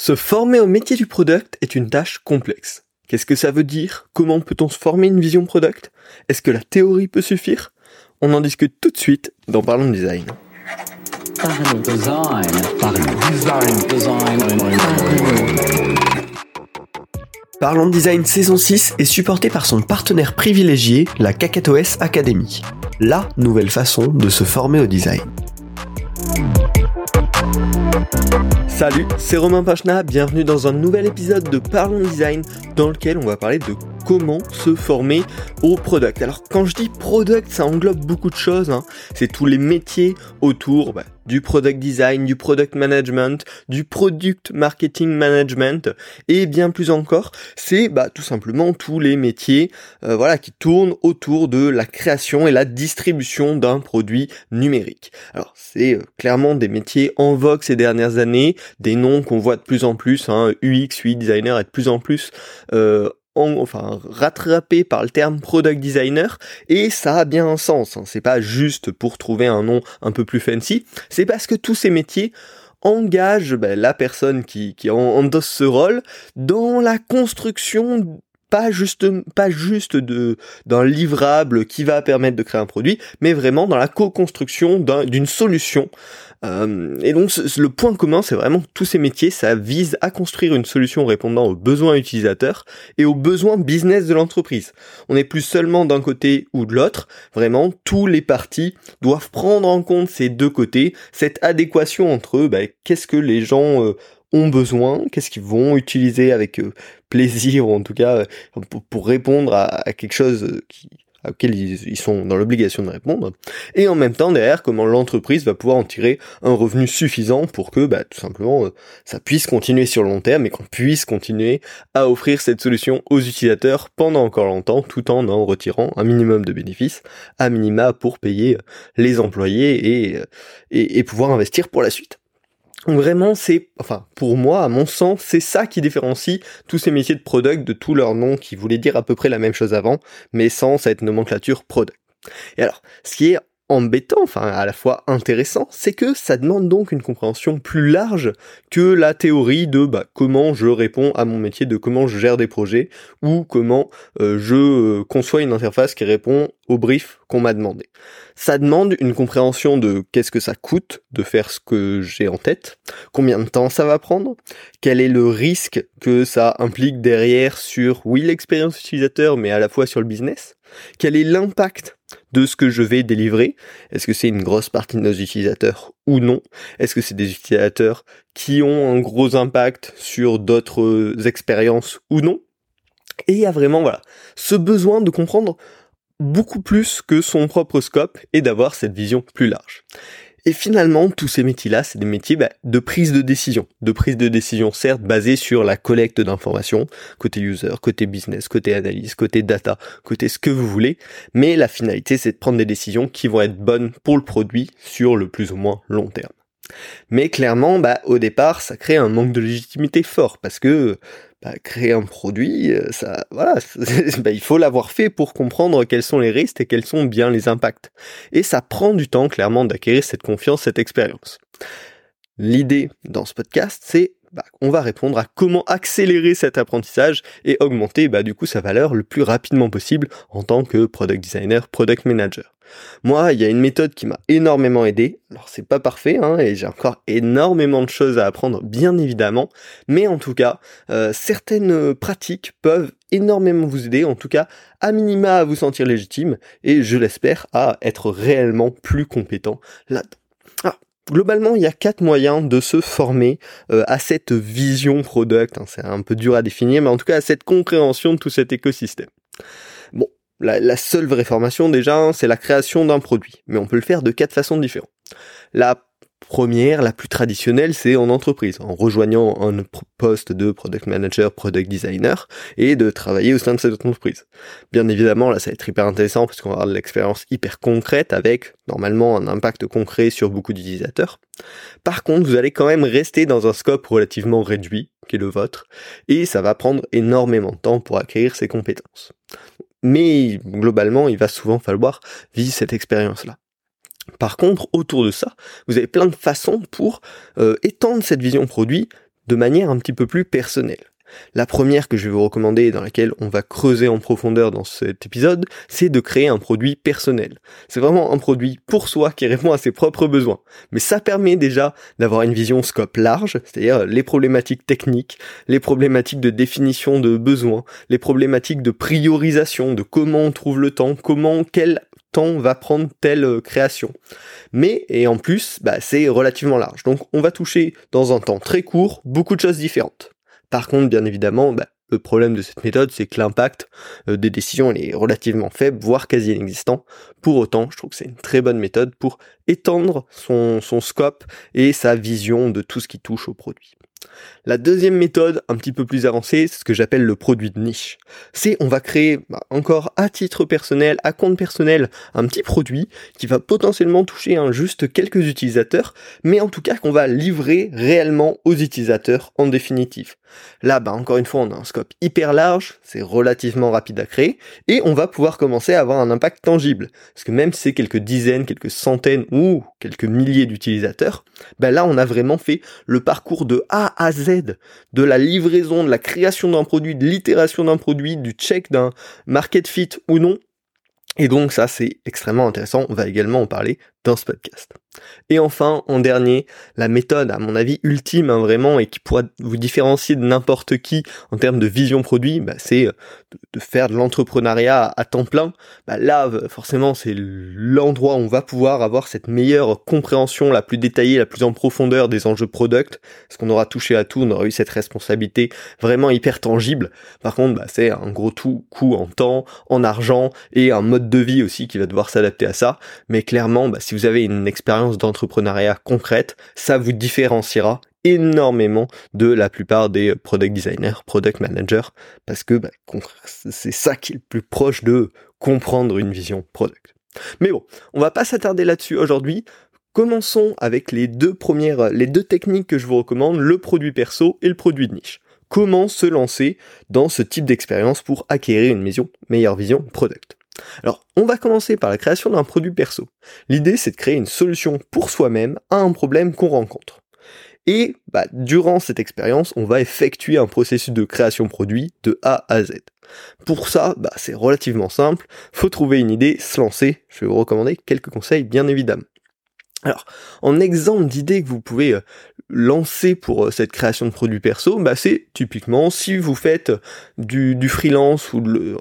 Se former au métier du product est une tâche complexe. Qu'est-ce que ça veut dire? Comment peut-on se former une vision product? Est-ce que la théorie peut suffire? On en discute tout de suite dans Parlons Design. Parlons Design saison 6 est supporté par son partenaire privilégié, la Kakatoes Academy. La nouvelle façon de se former au design. Salut, c'est Romain Pachna, bienvenue dans un nouvel épisode de Parlons Design dans lequel on va parler de comment se former au product. Alors quand je dis product, ça englobe beaucoup de choses. Hein. C'est tous les métiers autour bah, du product design, du product management, du product marketing management et bien plus encore. C'est bah, tout simplement tous les métiers euh, voilà qui tournent autour de la création et la distribution d'un produit numérique. Alors c'est euh, clairement des métiers en vogue ces dernières années, des noms qu'on voit de plus en plus. Hein, UX, UI designer est de plus en plus euh, enfin rattrapé par le terme product designer et ça a bien un sens. Hein. C'est pas juste pour trouver un nom un peu plus fancy, c'est parce que tous ces métiers engagent ben, la personne qui, qui endosse ce rôle dans la construction pas juste pas juste de d'un livrable qui va permettre de créer un produit, mais vraiment dans la co-construction d'une solution. Euh, et donc le point commun, c'est vraiment tous ces métiers, ça vise à construire une solution répondant aux besoins utilisateurs et aux besoins business de l'entreprise. On n'est plus seulement d'un côté ou de l'autre, vraiment tous les partis doivent prendre en compte ces deux côtés, cette adéquation entre bah, qu'est-ce que les gens euh, ont besoin, qu'est-ce qu'ils vont utiliser avec euh, plaisir ou en tout cas euh, pour, répondre à, quelque chose euh, qui, auquel ils, sont dans l'obligation de répondre, et en même temps derrière comment l'entreprise va pouvoir en tirer un revenu suffisant pour que bah, tout simplement ça puisse continuer sur le long terme et qu'on puisse continuer à offrir cette solution aux utilisateurs pendant encore longtemps tout en en retirant un minimum de bénéfices à minima pour payer les employés et, et pouvoir investir pour la suite. Vraiment, c'est, enfin, pour moi, à mon sens, c'est ça qui différencie tous ces métiers de product de tous leurs noms qui voulaient dire à peu près la même chose avant, mais sans cette nomenclature product. Et alors, ce qui est embêtant, enfin à la fois intéressant, c'est que ça demande donc une compréhension plus large que la théorie de bah, comment je réponds à mon métier, de comment je gère des projets ou comment euh, je euh, conçois une interface qui répond au brief qu'on m'a demandé. Ça demande une compréhension de qu'est-ce que ça coûte de faire ce que j'ai en tête, combien de temps ça va prendre, quel est le risque que ça implique derrière sur oui l'expérience utilisateur mais à la fois sur le business, quel est l'impact de ce que je vais délivrer? Est-ce que c'est une grosse partie de nos utilisateurs ou non? Est-ce que c'est des utilisateurs qui ont un gros impact sur d'autres expériences ou non? Et il y a vraiment voilà ce besoin de comprendre beaucoup plus que son propre scope et d'avoir cette vision plus large. Et finalement, tous ces métiers-là, c'est des métiers bah, de prise de décision. De prise de décision, certes, basée sur la collecte d'informations, côté user, côté business, côté analyse, côté data, côté ce que vous voulez. Mais la finalité, c'est de prendre des décisions qui vont être bonnes pour le produit sur le plus ou moins long terme. Mais clairement, bah, au départ, ça crée un manque de légitimité fort parce que bah, créer un produit, euh, ça, voilà, bah, il faut l'avoir fait pour comprendre quels sont les risques et quels sont bien les impacts. Et ça prend du temps, clairement, d'acquérir cette confiance, cette expérience. L'idée dans ce podcast, c'est bah, on va répondre à comment accélérer cet apprentissage et augmenter bah, du coup sa valeur le plus rapidement possible en tant que product designer, product manager. Moi, il y a une méthode qui m'a énormément aidé. Alors c'est pas parfait, hein, et j'ai encore énormément de choses à apprendre, bien évidemment. Mais en tout cas, euh, certaines pratiques peuvent énormément vous aider, en tout cas à minima à vous sentir légitime, et je l'espère à être réellement plus compétent là-dedans globalement, il y a quatre moyens de se former euh, à cette vision product. Hein. c'est un peu dur à définir, mais en tout cas à cette compréhension de tout cet écosystème. Bon, la, la seule vraie formation déjà, c'est la création d'un produit, mais on peut le faire de quatre façons différentes. La première, la plus traditionnelle, c'est en entreprise, en rejoignant un poste de product manager, product designer, et de travailler au sein de cette entreprise. Bien évidemment, là, ça va être hyper intéressant parce qu'on va avoir de l'expérience hyper concrète avec, normalement, un impact concret sur beaucoup d'utilisateurs. Par contre, vous allez quand même rester dans un scope relativement réduit, qui est le vôtre, et ça va prendre énormément de temps pour acquérir ces compétences. Mais globalement, il va souvent falloir vivre cette expérience-là. Par contre, autour de ça, vous avez plein de façons pour euh, étendre cette vision produit de manière un petit peu plus personnelle. La première que je vais vous recommander et dans laquelle on va creuser en profondeur dans cet épisode, c'est de créer un produit personnel. C'est vraiment un produit pour soi qui répond à ses propres besoins. Mais ça permet déjà d'avoir une vision scope large, c'est-à-dire les problématiques techniques, les problématiques de définition de besoins, les problématiques de priorisation, de comment on trouve le temps, comment, quel temps va prendre telle euh, création. Mais, et en plus, bah, c'est relativement large. Donc on va toucher dans un temps très court beaucoup de choses différentes. Par contre, bien évidemment, bah, le problème de cette méthode, c'est que l'impact euh, des décisions est relativement faible, voire quasi inexistant. Pour autant, je trouve que c'est une très bonne méthode pour étendre son, son scope et sa vision de tout ce qui touche au produit. La deuxième méthode, un petit peu plus avancée, c'est ce que j'appelle le produit de niche. C'est on va créer, bah, encore à titre personnel, à compte personnel, un petit produit qui va potentiellement toucher un juste quelques utilisateurs, mais en tout cas qu'on va livrer réellement aux utilisateurs en définitive. Là, bah, encore une fois, on a un scope hyper large, c'est relativement rapide à créer, et on va pouvoir commencer à avoir un impact tangible. Parce que même si c'est quelques dizaines, quelques centaines ou quelques milliers d'utilisateurs, bah là, on a vraiment fait le parcours de A à Z, de la livraison, de la création d'un produit, de l'itération d'un produit, du check d'un market fit ou non. Et donc ça, c'est extrêmement intéressant. On va également en parler dans ce podcast. Et enfin, en dernier, la méthode, à mon avis, ultime, hein, vraiment, et qui pourra vous différencier de n'importe qui en termes de vision produit, bah, c'est euh, de, faire de l'entrepreneuriat à, temps plein. Bah, là, forcément, c'est l'endroit où on va pouvoir avoir cette meilleure compréhension la plus détaillée, la plus en profondeur des enjeux product, parce qu'on aura touché à tout, on aura eu cette responsabilité vraiment hyper tangible. Par contre, bah, c'est un gros tout coût en temps, en argent, et un mode de vie aussi qui va devoir s'adapter à ça. Mais clairement, si vous avez une expérience d'entrepreneuriat concrète, ça vous différenciera énormément de la plupart des product designers, product managers, parce que bah, c'est ça qui est le plus proche de comprendre une vision product. Mais bon, on va pas s'attarder là-dessus aujourd'hui. Commençons avec les deux premières, les deux techniques que je vous recommande, le produit perso et le produit de niche. Comment se lancer dans ce type d'expérience pour acquérir une meilleure vision product? Alors, on va commencer par la création d'un produit perso. L'idée, c'est de créer une solution pour soi-même à un problème qu'on rencontre. Et bah, durant cette expérience, on va effectuer un processus de création produit de A à Z. Pour ça, bah, c'est relativement simple. Faut trouver une idée, se lancer. Je vais vous recommander quelques conseils, bien évidemment. Alors, en exemple d'idée que vous pouvez euh, lancer pour euh, cette création de produits perso, bah c'est typiquement si vous faites du, du freelance ou euh,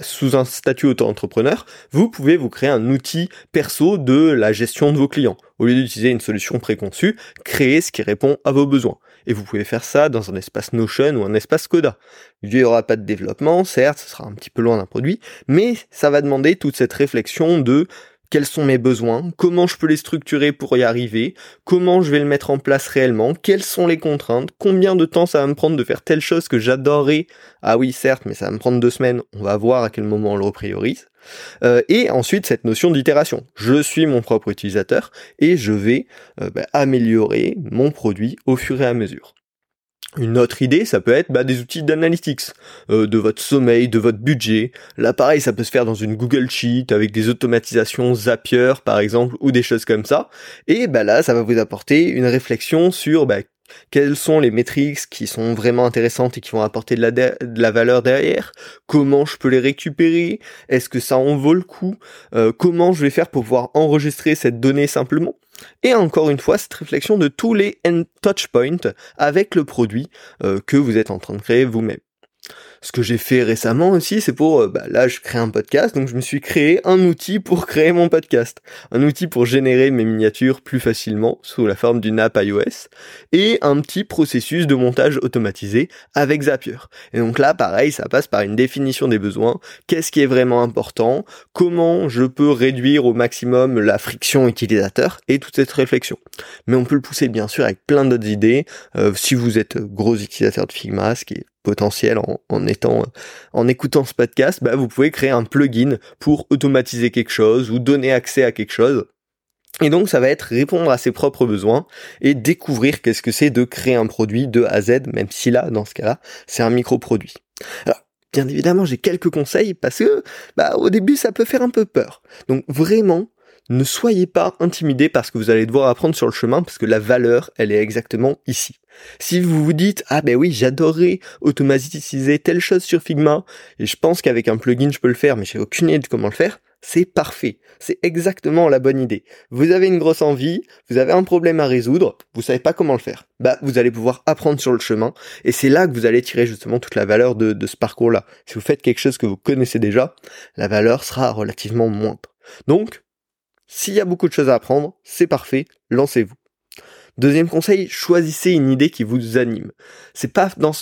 sous un statut auto-entrepreneur, vous pouvez vous créer un outil perso de la gestion de vos clients. Au lieu d'utiliser une solution préconçue, créez ce qui répond à vos besoins. Et vous pouvez faire ça dans un espace Notion ou un espace Coda. Il n'y aura pas de développement, certes, ce sera un petit peu loin d'un produit, mais ça va demander toute cette réflexion de quels sont mes besoins, comment je peux les structurer pour y arriver, comment je vais le mettre en place réellement, quelles sont les contraintes, combien de temps ça va me prendre de faire telle chose que j'adorerais? Ah oui, certes, mais ça va me prendre deux semaines, on va voir à quel moment on le repriorise. Euh, et ensuite cette notion d'itération. Je suis mon propre utilisateur et je vais euh, bah, améliorer mon produit au fur et à mesure. Une autre idée, ça peut être bah, des outils d'analytics, euh, de votre sommeil, de votre budget. Là, pareil, ça peut se faire dans une Google Sheet avec des automatisations Zapier, par exemple, ou des choses comme ça. Et bah là, ça va vous apporter une réflexion sur bah, quelles sont les métriques qui sont vraiment intéressantes et qui vont apporter de la, valeur derrière Comment je peux les récupérer? Est-ce que ça en vaut le coup? Euh, Comment je vais faire pour pouvoir enregistrer cette donnée simplement? Et encore une fois, cette réflexion de tous les end touch points avec le produit euh, que vous êtes en train de créer vous-même. Ce que j'ai fait récemment aussi, c'est pour, euh, bah, là je crée un podcast, donc je me suis créé un outil pour créer mon podcast. Un outil pour générer mes miniatures plus facilement sous la forme d'une app iOS et un petit processus de montage automatisé avec Zapier. Et donc là, pareil, ça passe par une définition des besoins, qu'est-ce qui est vraiment important, comment je peux réduire au maximum la friction utilisateur et toute cette réflexion? Mais on peut le pousser bien sûr avec plein d'autres idées. Euh, si vous êtes gros utilisateur de Figma, ce qui est potentiel en, étant en écoutant ce podcast, bah, vous pouvez créer un plugin pour automatiser quelque chose ou donner accès à quelque chose. Et donc ça va être répondre à ses propres besoins et découvrir qu'est-ce que c'est de créer un produit de A à Z, même si là, dans ce cas-là, c'est un micro-produit. Alors, bien évidemment, j'ai quelques conseils parce que bah, au début, ça peut faire un peu peur. Donc vraiment, ne soyez pas intimidés par ce que vous allez devoir apprendre sur le chemin parce que la valeur, elle est exactement ici. Si vous vous dites ah ben oui j'adorerais automatiser telle chose sur Figma et je pense qu'avec un plugin je peux le faire mais j'ai aucune idée de comment le faire, c'est parfait. C'est exactement la bonne idée. Vous avez une grosse envie, vous avez un problème à résoudre, vous savez pas comment le faire. Bah, vous allez pouvoir apprendre sur le chemin, et c'est là que vous allez tirer justement toute la valeur de, de ce parcours-là. Si vous faites quelque chose que vous connaissez déjà, la valeur sera relativement moindre. Donc, s'il y a beaucoup de choses à apprendre, c'est parfait, lancez-vous. Deuxième conseil, choisissez une idée qui vous anime. C'est pas dans,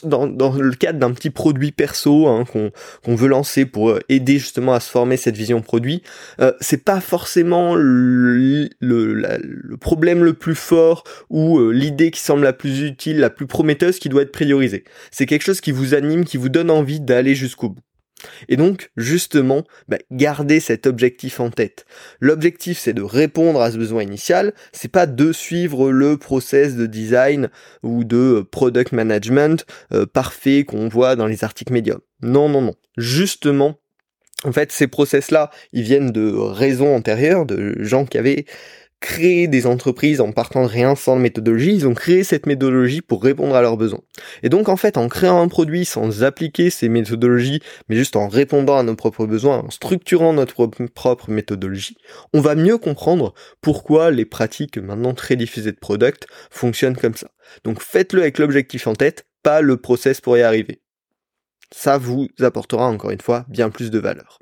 le cadre d'un petit produit perso hein, qu'on veut lancer pour euh, aider justement à se former cette vision produit. Euh, c'est pas forcément le, le, problème le plus fort ou euh, l'idée qui semble la plus utile, la plus prometteuse qui doit être priorisée. C'est quelque chose qui vous anime, qui vous donne envie d'aller jusqu'au bout. Et donc, justement, bah, gardez cet objectif en tête. L'objectif, c'est de répondre à ce besoin initial, c'est pas de suivre le process de design ou de product management euh, parfait qu'on voit dans les articles médiums. Non, non, non. Justement, en fait, ces process-là, ils viennent de raisons antérieures, de gens qui avaient créé des entreprises en partant de rien sans méthodologie, ils ont créé cette méthodologie pour répondre à leurs besoins. Et donc en fait, en créant un produit sans appliquer ces méthodologies, mais juste en répondant à nos propres besoins, en structurant notre propre méthodologie, on va mieux comprendre pourquoi les pratiques maintenant très diffusées de product fonctionnent comme ça. Donc faites-le avec l'objectif en tête, pas le process pour y arriver. Ça vous apportera encore une fois bien plus de valeur.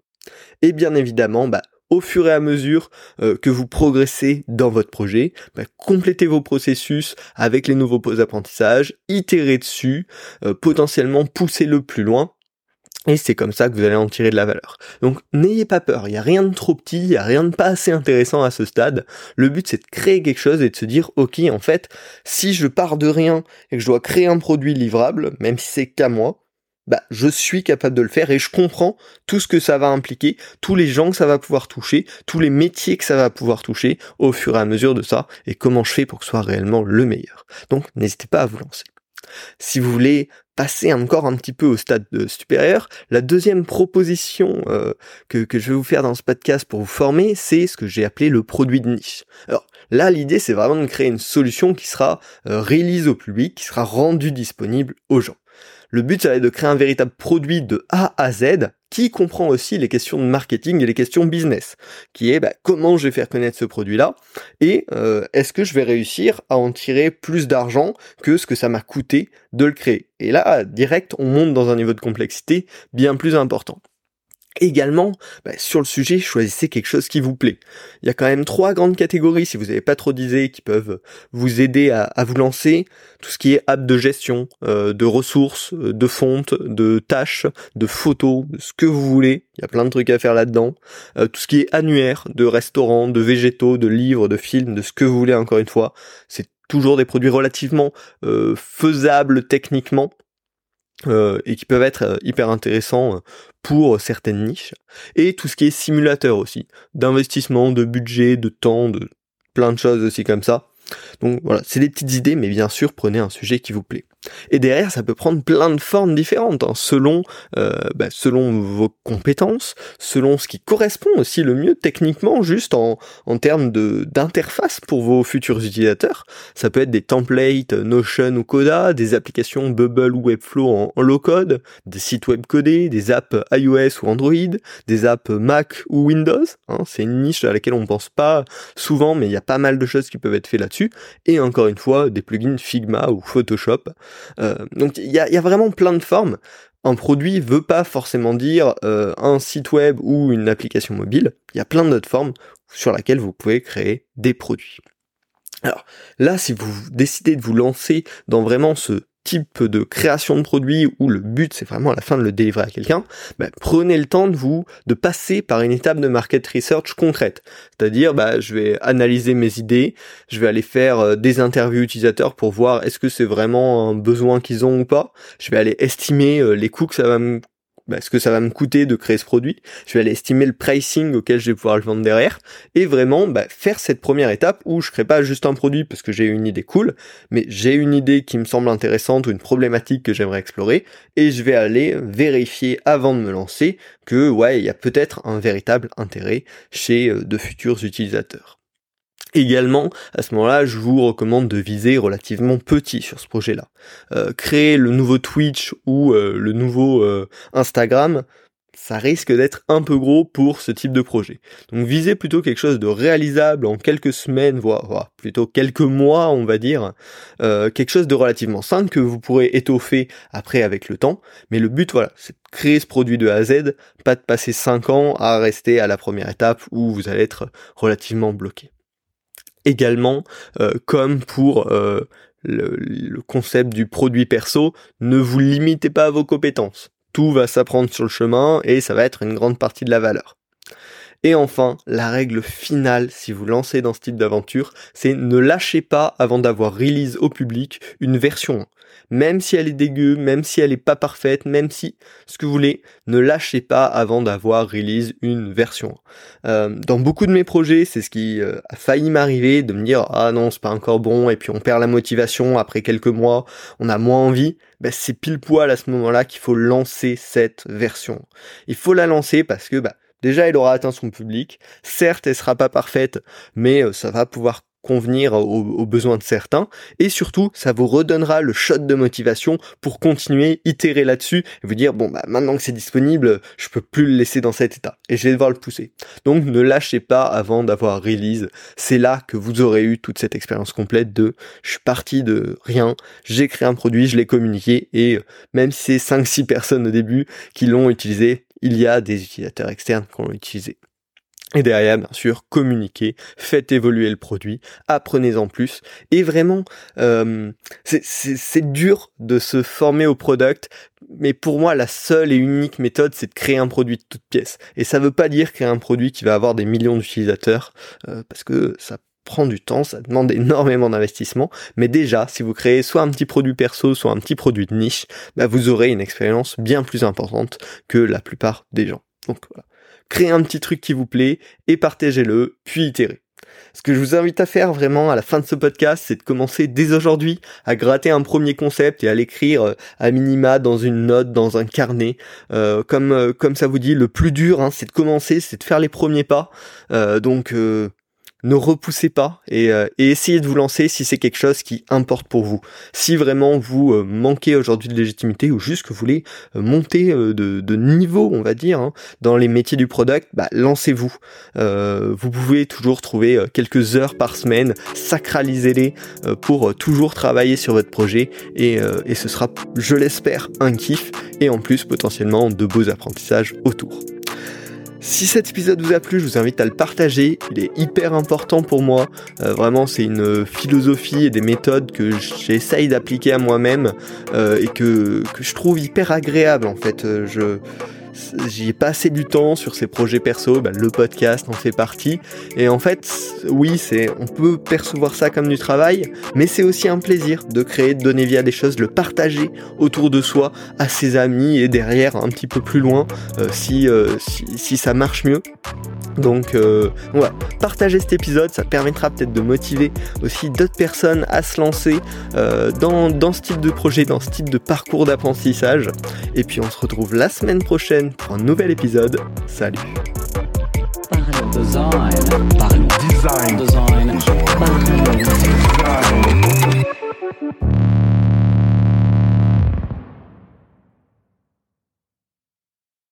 Et bien évidemment, bah, au fur et à mesure euh, que vous progressez dans votre projet, bah, complétez vos processus avec les nouveaux apprentissages, itérez dessus, euh, potentiellement poussez-le plus loin. Et c'est comme ça que vous allez en tirer de la valeur. Donc n'ayez pas peur, il n'y a rien de trop petit, il n'y a rien de pas assez intéressant à ce stade. Le but c'est de créer quelque chose et de se dire ok en fait si je pars de rien et que je dois créer un produit livrable, même si c'est qu'à moi, bah, je suis capable de le faire et je comprends tout ce que ça va impliquer, tous les gens que ça va pouvoir toucher, tous les métiers que ça va pouvoir toucher au fur et à mesure de ça et comment je fais pour que ce soit réellement le meilleur. Donc n'hésitez pas à vous lancer. Si vous voulez passer encore un petit peu au stade supérieur, la deuxième proposition euh, que, que, je vais vous faire dans ce podcast pour vous former, c'est ce que j'ai appelé le produit de niche. Alors là, l'idée, c'est vraiment de créer une solution qui sera euh, release au public, qui sera rendue disponible aux gens. Le but, ça va être de créer un véritable produit de A à Z qui comprend aussi les questions de marketing et les questions business, qui est bah, comment je vais faire connaître ce produit-là et euh, est-ce que je vais réussir à en tirer plus d'argent que ce que ça m'a coûté de le créer. Et là, direct, on monte dans un niveau de complexité bien plus important. Également, bah, sur le sujet, choisissez quelque chose qui vous plaît. Il y a quand même trois grandes catégories, si vous n'avez pas trop d'idées, qui peuvent vous aider à, vous lancer. Tout ce qui est app de gestion, euh, de ressources, euh, de fontes, de tâches, de photos, de ce que vous voulez. Il y a plein de trucs à faire là-dedans. Euh, tout ce qui est annuaire, de restaurants, de végétaux, de livres, de films, de ce que vous voulez encore une fois. C'est toujours des produits relativement faisables techniquement euh, et qui peuvent être euh, hyper intéressants euh, pour certaines niches. Et tout ce qui est simulateur aussi, d'investissement, de budget, de temps, de plein de choses aussi comme ça. Donc voilà, c'est des petites idées, mais bien sûr, prenez un sujet qui vous plaît. Et derrière, ça peut prendre plein de formes différentes, hein, selon, euh, bah, selon vos compétences, selon ce qui correspond aussi le mieux techniquement, juste en, en termes d'interface pour vos futurs utilisateurs. Ça peut être des templates Notion ou Coda, des applications Bubble ou Webflow en, en low code, des sites web codés, des apps iOS ou Android, des apps Mac ou Windows. Hein, c'est une niche à laquelle on pense pas souvent, mais il y a pas mal de choses qui peuvent être faites là-dessus. Et encore une fois, des plugins Figma ou Photoshop. Euh, donc il y a, vraiment plein de formes. Un produit veut pas forcément dire euh, un site web ou une application mobile. Il y a plein d'autres formes sur lesquelles vous pouvez créer des produits. Alors là, si vous décidez de vous lancer dans vraiment ce type de création de produit où le but c'est vraiment à la fin de le délivrer à quelqu'un, bah, prenez le temps de vous de passer par une étape de market research concrète. C'est-à-dire bah, je vais analyser mes idées, je vais aller faire euh, des interviews utilisateurs pour voir est-ce que c'est vraiment un besoin qu'ils ont ou pas. Je vais aller estimer euh, les coûts que ça va me bah, ce que ça va me coûter de créer ce produit, je vais aller estimer le pricing auquel je vais pouvoir le vendre derrière, et vraiment bah, faire cette première étape où je crée pas juste un produit parce que j'ai une idée cool, mais j'ai une idée qui me semble intéressante ou une problématique que j'aimerais explorer, et je vais aller vérifier avant de me lancer que ouais, il y a peut-être un véritable intérêt chez euh, de futurs utilisateurs. Également, à ce moment-là, je vous recommande de viser relativement petit sur ce projet-là. Euh, créer le nouveau Twitch ou euh, le nouveau euh, Instagram, ça risque d'être un peu gros pour ce type de projet. Donc visez plutôt quelque chose de réalisable en quelques semaines, voire, plutôt quelques mois, on va dire, quelque chose de relativement simple que vous pourrez étoffer après avec le temps. Mais le but, voilà, c'est de créer ce produit de A à Z, pas de passer 5 ans à rester à la première étape où vous allez être relativement bloqué également, euh, comme pour euh, le, concept du produit perso, ne vous limitez pas à vos compétences. Tout va s'apprendre sur le chemin et ça va être une grande partie de la valeur. Et enfin, la règle finale, si vous lancez dans ce type d'aventure, c'est ne lâchez pas avant d'avoir release au public une version 1 même si elle est dégueu, même si elle est pas parfaite, même si ce que vous voulez, ne lâchez pas avant d'avoir release une version. Euh, dans beaucoup de mes projets, c'est ce qui euh, a failli m'arriver de me dire ah non c'est pas encore bon et puis on perd la motivation après quelques mois, on a moins envie. Ben, c'est pile poil à ce moment-là qu'il faut lancer cette version. Il faut la lancer parce que bah, Déjà, elle aura atteint son public. Certes, elle sera pas parfaite, mais euh, ça va pouvoir convenir aux, besoins de certains. Et surtout ça vous redonnera le shot de motivation pour continuer itérer là-dessus et vous dire bon bah maintenant que c'est disponible je peux plus le laisser dans cet état. Et je vais devoir le pousser. Donc ne lâchez pas avant d'avoir release. C'est là que vous aurez eu toute cette expérience complète de je suis parti de rien j'ai créé un produit je l'ai communiqué et euh, même si c'est 5-6 personnes au début qui l'ont utilisé il y a des utilisateurs externes qui l'ont utilisé et derrière, bien sûr, communiquez, faites évoluer le produit, apprenez-en plus. Et vraiment, euh, c'est dur de se former au product, mais pour moi, la seule et unique méthode, c'est de créer un produit de toute pièce. Et ça veut pas dire créer un produit qui va avoir des millions d'utilisateurs, euh, parce que ça prend du temps, ça demande énormément d'investissement, mais déjà, si vous créez soit un petit produit perso, soit un petit produit de niche, bah vous aurez une expérience bien plus importante que la plupart des gens. Donc voilà créez un petit truc qui vous plaît et partagez-le, puis itérez. Ce que je vous invite à faire vraiment à la fin de ce podcast, c'est de commencer dès aujourd'hui à gratter un premier concept et à l'écrire euh, à minima dans une note, dans un carnet. Euh, comme euh, comme ça vous dit, le plus dur, hein, c'est de commencer, c'est de faire les premiers pas. donc ne repoussez pas euh, et, essayez de vous lancer si c'est quelque chose qui importe pour vous. Si vraiment vous euh, manquez aujourd'hui de légitimité ou juste que vous voulez euh, monter de, niveau, on va dire, hein, dans les métiers du product, bah, lancez-vous. vous pouvez toujours trouver quelques heures par semaine, sacralisez-les pour toujours travailler sur votre projet et, et ce sera, je l'espère, un kiff et en plus potentiellement de beaux apprentissages autour. Si cet épisode vous a plu, je vous invite à le partager. Il est hyper important pour moi. Euh, vraiment, c'est une philosophie et des méthodes que j'essaye d'appliquer à moi-même euh, et que, que, je trouve hyper agréable en fait. Euh, je j'y ai passé du temps sur ces projets perso, bah, le podcast en fait partie. Et en fait, oui, c'est, on peut percevoir ça comme du travail, mais c'est aussi un plaisir de créer, de donner vie à des choses, de le partager autour de soi à ses amis et derrière un petit peu plus loin euh, si, euh, si, si, ça marche mieux. Donc euh, voilà, partagez cet épisode, ça permettra peut-être de motiver aussi d'autres personnes à se lancer dans, dans ce type de projet, dans ce type de parcours d'apprentissage. Et puis on se retrouve la semaine prochaine pour un nouvel épisode. Salut.